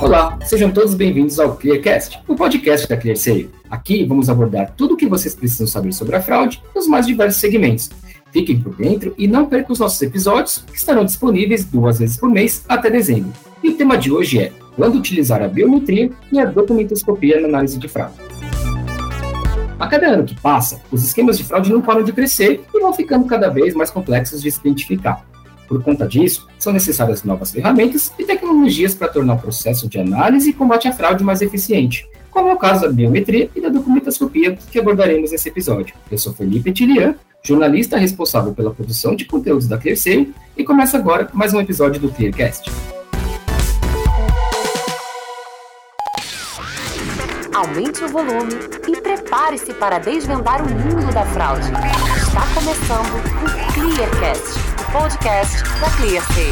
Olá, sejam todos bem-vindos ao Clearcast, o podcast da ClearSale. Aqui vamos abordar tudo o que vocês precisam saber sobre a fraude nos mais diversos segmentos. Fiquem por dentro e não percam os nossos episódios, que estarão disponíveis duas vezes por mês até dezembro. E o tema de hoje é quando utilizar a biometria e a documentoscopia na análise de fraude. A cada ano que passa, os esquemas de fraude não param de crescer e vão ficando cada vez mais complexos de se identificar. Por conta disso, são necessárias novas ferramentas e tecnologias para tornar o processo de análise e combate à fraude mais eficiente, como é o caso da biometria e da documentoscopia que abordaremos nesse episódio. Eu sou Felipe Tilian, jornalista responsável pela produção de conteúdos da ClearSale, e começa agora mais um episódio do ClearCast. Aumente o volume e prepare-se para desvendar o mundo da fraude. Está começando o Clearcast podcast da ClearSale.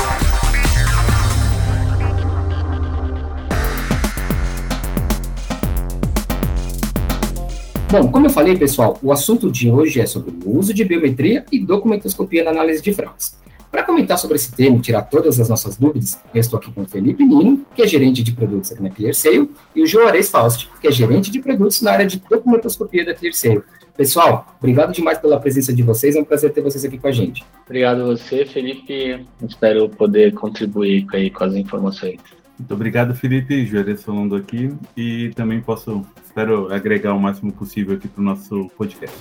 Bom, como eu falei, pessoal, o assunto de hoje é sobre o uso de biometria e documentoscopia na análise de fraudes. Para comentar sobre esse tema e tirar todas as nossas dúvidas, eu estou aqui com o Felipe Nino, que é gerente de produtos aqui na ClearSale, e o Joares Faust, que é gerente de produtos na área de documentoscopia da ClearSale. Pessoal, obrigado demais pela presença de vocês, é um prazer ter vocês aqui com a gente. Obrigado a você, Felipe. Espero poder contribuir aí com as informações. Muito obrigado, Felipe. Juarez falando aqui. E também posso, espero agregar o máximo possível aqui para o nosso podcast.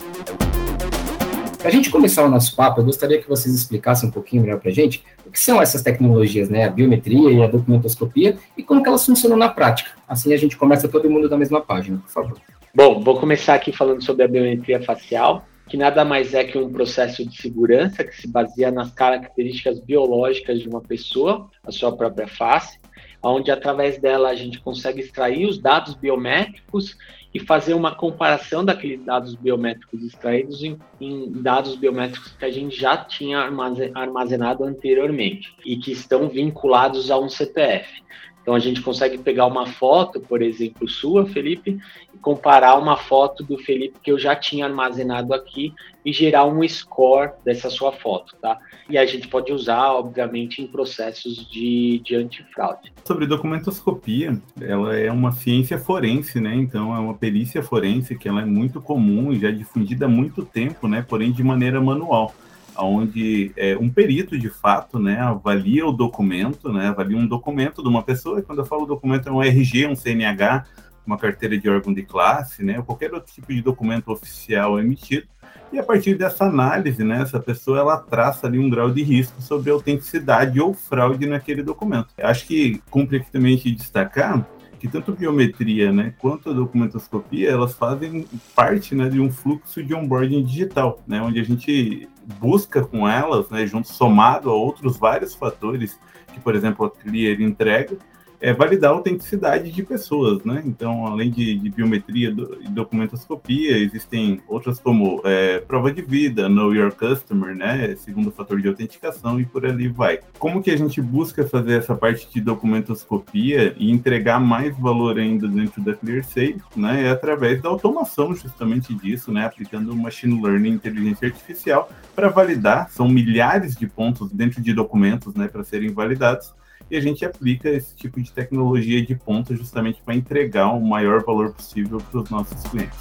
Para a gente começar o nosso papo, eu gostaria que vocês explicassem um pouquinho melhor para a gente o que são essas tecnologias, né? A biometria e a documentoscopia e como que elas funcionam na prática. Assim a gente começa todo mundo da mesma página, por favor. Bom, vou começar aqui falando sobre a biometria facial, que nada mais é que um processo de segurança que se baseia nas características biológicas de uma pessoa, a sua própria face, onde através dela a gente consegue extrair os dados biométricos e fazer uma comparação daqueles dados biométricos extraídos em, em, dados biométricos que a gente já tinha armazenado anteriormente e que estão vinculados a um CPF. Então a gente consegue pegar uma foto, por exemplo, sua, Felipe, e comparar uma foto do Felipe que eu já tinha armazenado aqui e gerar um score dessa sua foto, tá? E a gente pode usar, obviamente, em processos de, de antifraude. Sobre documentoscopia, ela é uma ciência forense, né? Então é uma perícia forense que ela é muito comum e já difundida há muito tempo, né? Porém de maneira manual onde é, um perito de fato né, avalia o documento, né, avalia um documento de uma pessoa, e quando eu falo documento é um RG, um CNH, uma carteira de órgão de classe, né, qualquer outro tipo de documento oficial emitido, e a partir dessa análise, né, essa pessoa ela traça ali um grau de risco sobre autenticidade ou fraude naquele documento. Acho que cumpre aqui também de destacar que tanto biometria né, quanto a documentoscopia, elas fazem parte né, de um fluxo de onboarding digital, né, onde a gente busca com elas, né, junto somado a outros vários fatores que, por exemplo, a Clear entrega, é validar a autenticidade de pessoas, né? Então, além de, de biometria do, e documentoscopia, existem outras como é, prova de vida, Know Your Customer, né? Segundo fator de autenticação e por ali vai. Como que a gente busca fazer essa parte de documentoscopia e entregar mais valor ainda dentro da ClearSafe, né? É através da automação justamente disso, né? Aplicando machine learning, inteligência artificial para validar. São milhares de pontos dentro de documentos, né? Para serem validados e a gente aplica esse tipo de tecnologia de ponta justamente para entregar o maior valor possível para os nossos clientes.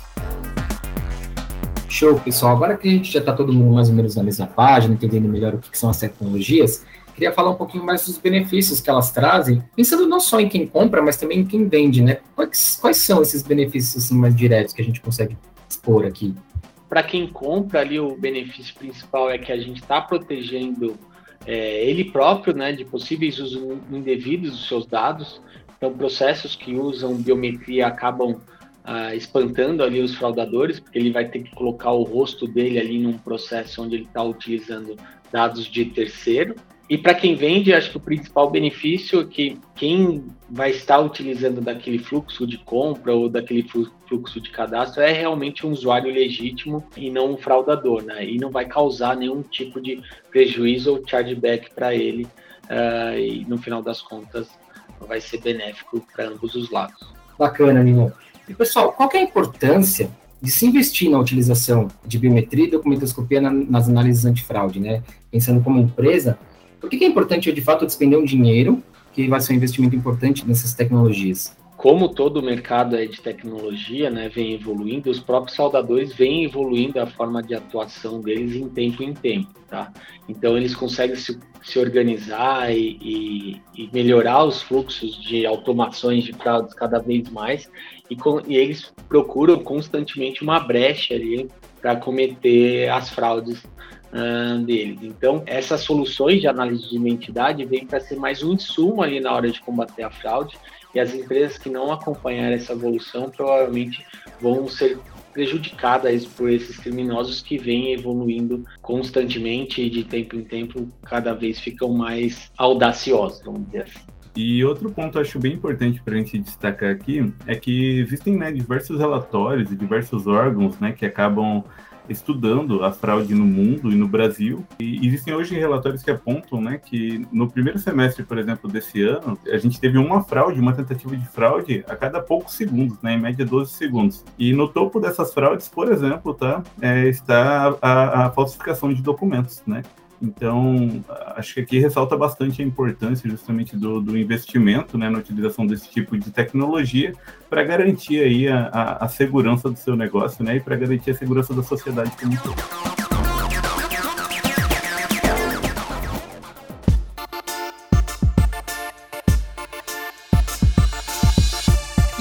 Show, pessoal. Agora que a gente já está todo mundo mais ou menos na mesma página, entendendo melhor o que, que são as tecnologias, queria falar um pouquinho mais dos benefícios que elas trazem, pensando não só em quem compra, mas também em quem vende, né? Quais, quais são esses benefícios assim, mais diretos que a gente consegue expor aqui? Para quem compra ali, o benefício principal é que a gente está protegendo é, ele próprio, né, de possíveis usos indevidos dos seus dados. Então, processos que usam biometria acabam ah, espantando ali os fraudadores, porque ele vai ter que colocar o rosto dele ali num processo onde ele está utilizando dados de terceiro. E para quem vende, acho que o principal benefício é que quem vai estar utilizando daquele fluxo de compra ou daquele fluxo de cadastro é realmente um usuário legítimo e não um fraudador, né? E não vai causar nenhum tipo de prejuízo ou chargeback para ele. Uh, e no final das contas, vai ser benéfico para ambos os lados. Bacana, Nino. E pessoal, qual é a importância de se investir na utilização de biometria e documentoscopia na, nas análises antifraude, né? Pensando como empresa, Por que, é importante, de fato, despender um dinheiro que vai ser um investimento importante nessas tecnologias? como todo o mercado de tecnologia né, vem evoluindo, os próprios soldadores vêm evoluindo a forma de atuação deles em tempo em tempo. Tá? Então, eles conseguem se, se organizar e, e, e, melhorar os fluxos de automações de fraudes cada vez mais, e, com, e eles procuram constantemente uma brecha ali para cometer as fraudes uh, deles. Então, essas soluções de análise de identidade vêm para ser mais um insumo ali na hora de combater a fraude e as empresas que não acompanharem essa evolução provavelmente vão ser prejudicadas por esses criminosos que vêm evoluindo constantemente e de tempo em tempo cada vez ficam mais audaciosos, vamos dizer assim. E outro ponto acho bem importante para a gente destacar aqui é que existem né, diversos relatórios e diversos órgãos né, que acabam estudando a fraude no mundo e no Brasil. E existem hoje relatórios que apontam né, que no primeiro semestre, por exemplo, desse ano, a gente teve uma fraude, uma tentativa de fraude a cada poucos segundos, né, em média 12 segundos. E no topo dessas fraudes, por exemplo, tá, é, está a, a falsificação de documentos, né? Então, acho que aqui ressalta bastante a importância justamente do, do investimento né, na utilização desse tipo de tecnologia para garantir aí a, a, a, segurança do seu negócio né, e para garantir a segurança da sociedade como um todo.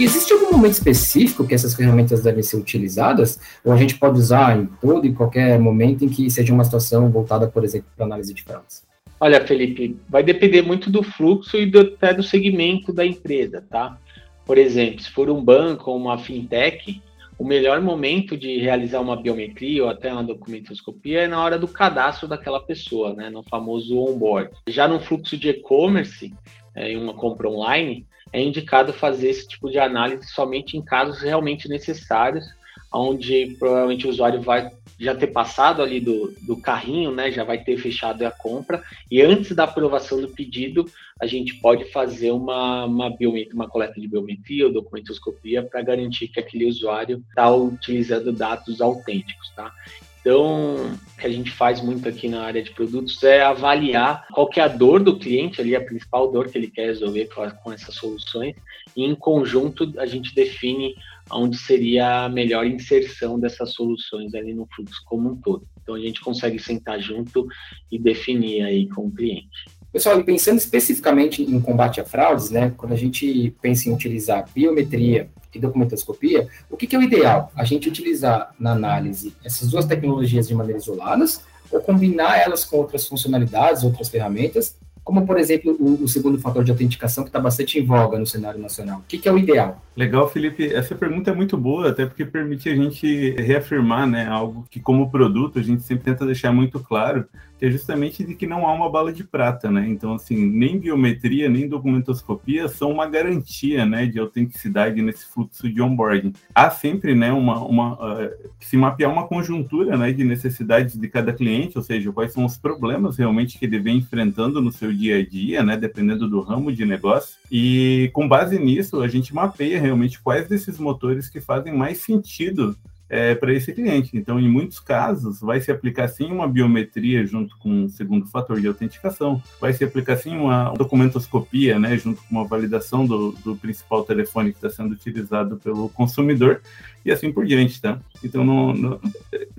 Existe algum momento específico que essas ferramentas devem ser utilizadas? Ou a gente pode usar em todo e qualquer momento em que seja uma situação voltada, por exemplo, para análise de fraudes? Olha, Felipe, vai depender muito do fluxo e do, até do segmento da empresa, tá? Por exemplo, se for um banco ou uma fintech, o melhor momento de realizar uma biometria ou até uma documentoscopia é na hora do cadastro daquela pessoa, né, no famoso onboard. Já no fluxo de e-commerce, é, em uma compra online, é indicado fazer esse tipo de análise somente em casos realmente necessários, onde provavelmente o usuário vai já ter passado ali do, do carrinho, né, já vai ter fechado a compra, e antes da aprovação do pedido, a gente pode fazer uma, uma, biometria, uma coleta de biometria ou documentoscopia para garantir que aquele usuário está utilizando dados autênticos, tá? Então, o que a gente faz muito aqui na área de produtos é avaliar qual que é a dor do cliente ali, a principal dor que ele quer resolver com, essas soluções, e em conjunto a gente define onde seria a melhor inserção dessas soluções ali no fluxo como um todo. Então a gente consegue sentar junto e definir aí com o cliente. Pessoal, pensando especificamente em combate a fraudes, né, quando a gente pensa em utilizar biometria e documentoscopia, o que, que é o ideal? A gente utilizar na análise essas duas tecnologias de maneira isoladas ou combinar elas com outras funcionalidades, outras ferramentas, como, por exemplo, o, o segundo fator de autenticação que está bastante em voga no cenário nacional. O que, que é o ideal? Legal, Felipe. Essa pergunta é muito boa, até porque permite a gente reafirmar né, algo que, como produto, a gente sempre tenta deixar muito claro, é justamente de que não há uma bala de prata, né? Então, assim, nem biometria, nem documentoscopia são uma garantia, né, de autenticidade nesse fluxo de onboarding. Há sempre, né, uma, uma uh, se mapear uma conjuntura, né, de necessidades de cada cliente, ou seja, quais são os problemas realmente que ele vem enfrentando no seu dia a dia, né, dependendo do ramo de negócio. E com base nisso, a gente mapeia realmente quais desses motores que fazem mais sentido é, para esse cliente. Então, em muitos casos, vai se aplicar sim uma biometria junto com o segundo fator de autenticação, vai se aplicar sim uma documentoscopia, né, junto com uma validação do, do principal telefone que está sendo utilizado pelo consumidor e assim por diante, tá? Então, não, não,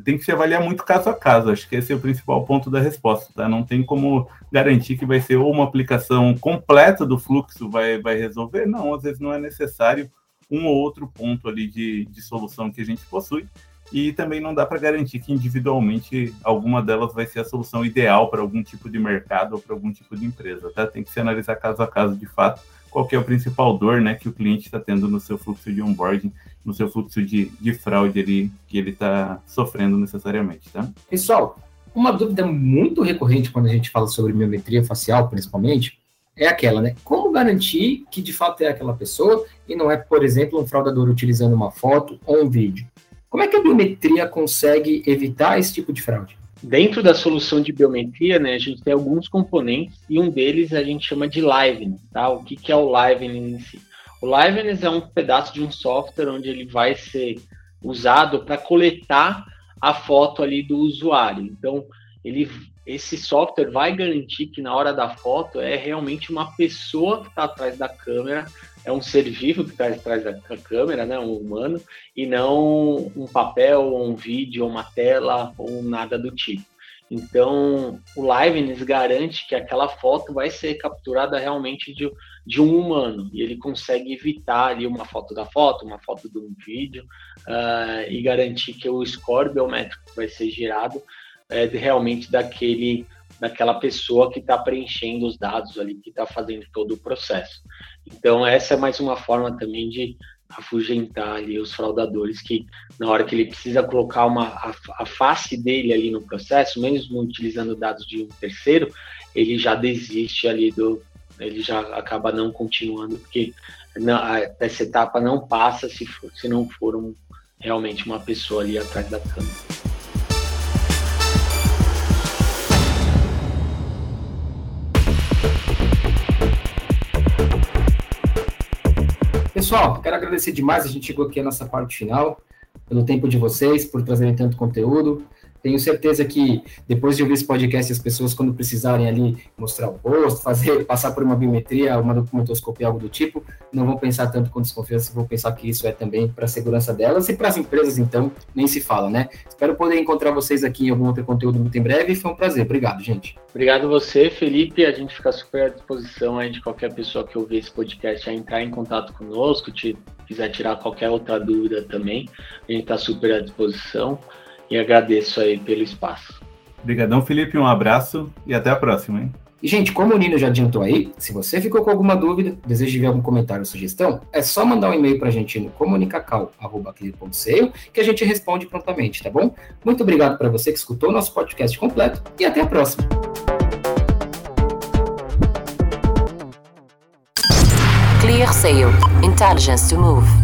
tem que se avaliar muito caso a caso. Acho que esse é o principal ponto da resposta, tá? Não tem como garantir que vai ser ou uma aplicação completa do fluxo vai, vai resolver. Não, às vezes não é necessário um ou outro ponto ali de, de solução que a gente possui. E também não dá para garantir que individualmente alguma delas vai ser a solução ideal para algum tipo de mercado ou para algum tipo de empresa, tá? Tem que se analisar caso a caso de fato qual é o principal dor né, que o cliente está tendo no seu fluxo de onboarding, no seu fluxo de, de fraude ali, que ele está sofrendo necessariamente, tá? Pessoal, uma dúvida muito recorrente quando a gente fala sobre biometria facial, principalmente, é aquela, né? Como garantir que de fato é aquela pessoa e não é, por exemplo, um fraudador utilizando uma foto ou um vídeo? Como é que a biometria consegue evitar esse tipo de fraude? Dentro da solução de biometria, né, a gente tem alguns componentes e um deles a gente chama de liveness, tá? O que, que é o liveness em si? O liveness é um pedaço de um software onde ele vai ser usado para coletar a foto ali do usuário. Então, ele esse software vai garantir que na hora da foto é realmente uma pessoa que está atrás da câmera, é um ser vivo que está atrás da câmera, né, um humano, e não um papel, um vídeo, uma tela ou nada do tipo. Então, o Liveness garante que aquela foto vai ser capturada realmente de, de um humano e ele consegue evitar ali uma foto da foto, uma foto de um vídeo uh, e garantir que o score biométrico vai ser gerado é realmente daquele daquela pessoa que está preenchendo os dados ali, que está fazendo todo o processo. Então, essa é mais uma forma também de afugentar ali os fraudadores que na hora que ele precisa colocar uma a, a, face dele ali no processo, mesmo utilizando dados de um terceiro, ele já desiste ali do ele já acaba não continuando porque não, essa etapa não passa se for, se não for um, realmente uma pessoa ali atrás da câmera. Pessoal, quero agradecer demais. A gente chegou aqui à nossa parte final, pelo tempo de vocês, por trazerem tanto conteúdo. Tenho certeza que depois de ouvir esse podcast, as pessoas, quando precisarem ali mostrar o rosto, fazer, passar por uma biometria, uma documentoscopia, algo do tipo, não vão pensar tanto com desconfiança, vão pensar que isso é também para a segurança delas e para as empresas, então, nem se fala, né? Espero poder encontrar vocês aqui em algum outro conteúdo muito em breve. Foi um prazer. Obrigado, gente. Obrigado você, Felipe. A gente fica super à disposição aí de qualquer pessoa que ouvir esse podcast a entrar em contato conosco, te quiser tirar qualquer outra dúvida também. A gente está super à disposição e agradeço aí pelo espaço. Obrigadão, Felipe. Um abraço e até a próxima, hein? E, gente, como o Nino já adiantou aí, se você ficou com alguma dúvida, deseja ver algum comentário ou sugestão, é só mandar um e-mail para a gente no comunicacal.com.seio que a gente responde prontamente, tá bom? Muito obrigado para você que escutou o nosso podcast completo e até a próxima. Clear Sale. Intelligence to Move.